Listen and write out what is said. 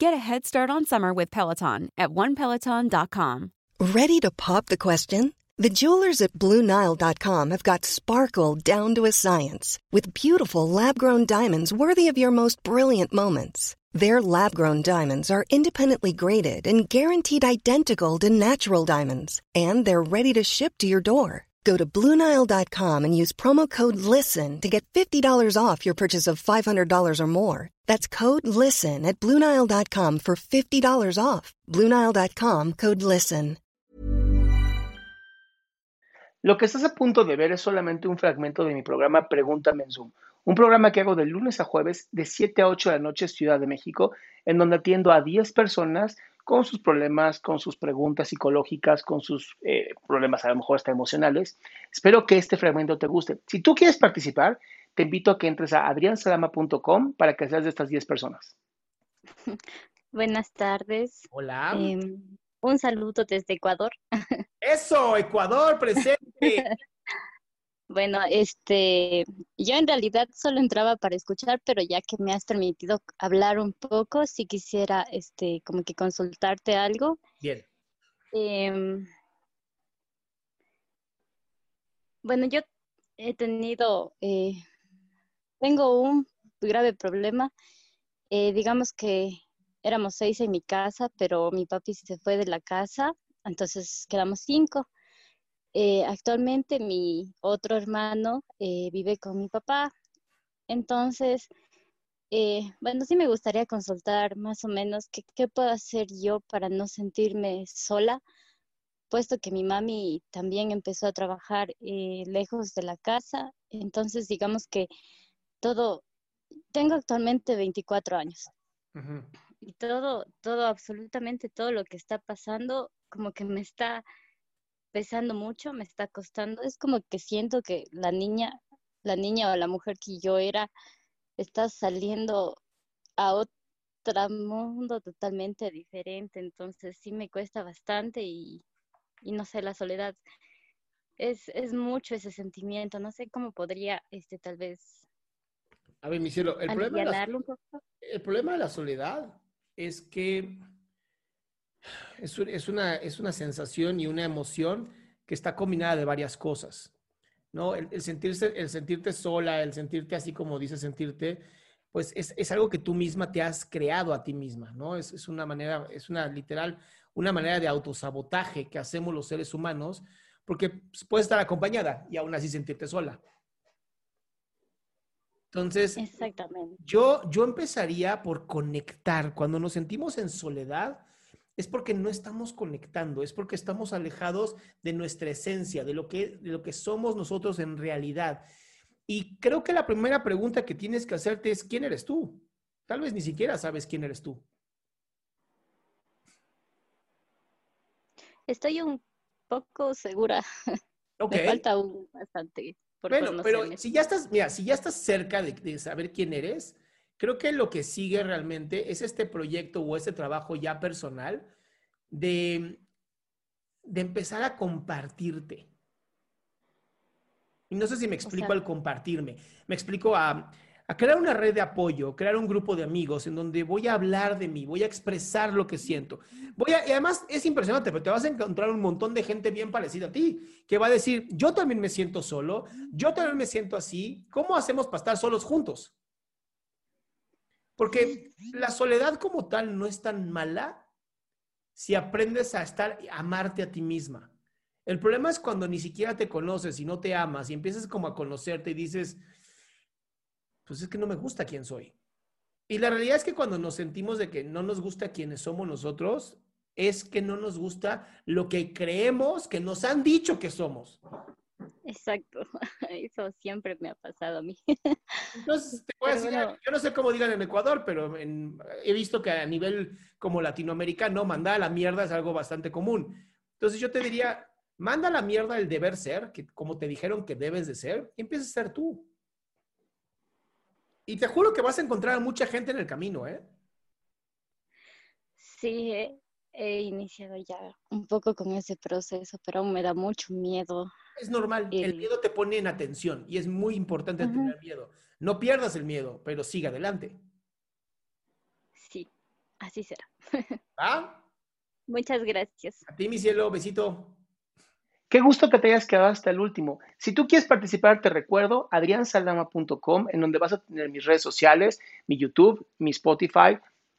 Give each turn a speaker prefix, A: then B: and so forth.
A: Get a head start on summer with Peloton at onepeloton.com.
B: Ready to pop the question? The jewelers at BlueNile.com have got sparkle down to a science with beautiful lab grown diamonds worthy of your most brilliant moments. Their lab grown diamonds are independently graded and guaranteed identical to natural diamonds, and they're ready to ship to your door. Go to Bluenile.com and use promo code LISTEN to get $50 off your purchase of $500 or more. That's code LISTEN at Bluenile.com for $50 off. Bluenile.com code LISTEN.
C: Lo que estás a punto de ver es solamente un fragmento de mi programa Pregúntame en Zoom, un programa que hago de lunes a jueves de 7 a 8 de la noche Ciudad de México, en donde atiendo a 10 personas con sus problemas, con sus preguntas psicológicas, con sus eh, problemas a lo mejor hasta emocionales. Espero que este fragmento te guste. Si tú quieres participar, te invito a que entres a adriansalama.com para que seas de estas 10 personas.
D: Buenas tardes.
C: Hola.
D: Eh, un saludo desde Ecuador.
C: Eso, Ecuador, presente.
D: Bueno, este, yo en realidad solo entraba para escuchar, pero ya que me has permitido hablar un poco, si quisiera, este, como que consultarte algo.
C: Bien.
D: Em, bueno, yo he tenido, eh, tengo un grave problema. Eh, digamos que éramos seis en mi casa, pero mi papi se fue de la casa, entonces quedamos cinco. Eh, actualmente mi otro hermano eh, vive con mi papá, entonces, eh, bueno, sí me gustaría consultar más o menos qué, qué puedo hacer yo para no sentirme sola, puesto que mi mami también empezó a trabajar lejos de la casa, entonces digamos que todo, tengo actualmente 24 años. Y todo, todo, absolutamente todo lo que está pasando, como que me está pesando mucho, me está costando. Es como que siento que la niña, la niña o la mujer que yo era, está saliendo a otro mundo totalmente diferente. Entonces sí me cuesta bastante y, y no sé, la soledad es, es mucho ese sentimiento. No sé cómo podría, este, tal vez.
E: A ver, mi cielo, el problema, de la, el problema de la soledad es que es, una, es una sensación y una emoción que está combinada de varias cosas, ¿no? El, sentirse, el sentirte sola, el sentirte así como dices sentirte, pues es, es, algo que tú misma te has creado a ti misma, ¿no? Es, es, una manera, es una literal, una manera de autosabotaje que hacemos los seres humanos, porque pues, puedes estar acompañada y aún así sentirte sola. Entonces,
D: Exactamente.
E: Yo, yo empezaría por conectar. Cuando nos sentimos en soledad, es porque no estamos conectando, es porque estamos alejados de nuestra esencia, de lo que, de lo que somos nosotros en realidad. Y creo que la primera pregunta que tienes que hacerte es, ¿quién eres tú? Tal vez ni siquiera sabes quién eres tú.
D: Estoy un poco segura.
E: Okay.
D: Me falta un bastante.
E: Por bueno, pero si ya estás, mira, si ya estás cerca de, de saber quién eres, Creo que lo que sigue realmente es este proyecto o este trabajo ya personal de, de empezar a compartirte. Y no sé si me explico al compartirme. Me explico a, a, crear una red de apoyo, crear un grupo de amigos en donde voy a hablar de mí, voy a expresar lo que siento. Voy a, y además es impresionante, pero te vas a encontrar un montón de gente bien parecida a ti, que va a decir, yo también me siento solo, yo también me siento así, ¿cómo hacemos para estar solos juntos? Porque la soledad como tal no es tan mala si aprendes a estar, a amarte a ti misma. El problema es cuando ni siquiera te conoces y no te amas y empiezas como a conocerte y dices, pues es que no me gusta quién soy. Y la realidad es que cuando nos sentimos de que no nos gusta quiénes somos nosotros, es que no nos gusta lo que creemos que nos han dicho que somos.
D: Exacto, eso siempre me ha pasado a mí.
E: Entonces, te voy a decir, yo no sé cómo digan en Ecuador, pero he visto que a nivel como latinoamericano, mandar a la mierda es algo bastante común. Entonces, yo te diría, manda a la mierda el deber ser, que como te dijeron que debes de ser, y empieza a ser tú. Y te juro que vas a encontrar a mucha gente en el camino, ¿eh?
D: Sí, he iniciado ya un poco con ese proceso, pero aún me da mucho miedo.
E: Es normal, el, miedo te pone en atención y es muy importante tener miedo. No pierdas el miedo, pero siga adelante.
D: Sí, así será.
E: ¿Ah?
D: Muchas gracias.
E: A ti, mi cielo, besito.
C: Qué gusto que te hayas quedado hasta el último. Si tú quieres participar, te recuerdo adriansaldama.com, en donde vas a tener mis redes sociales, mi YouTube, mi Spotify,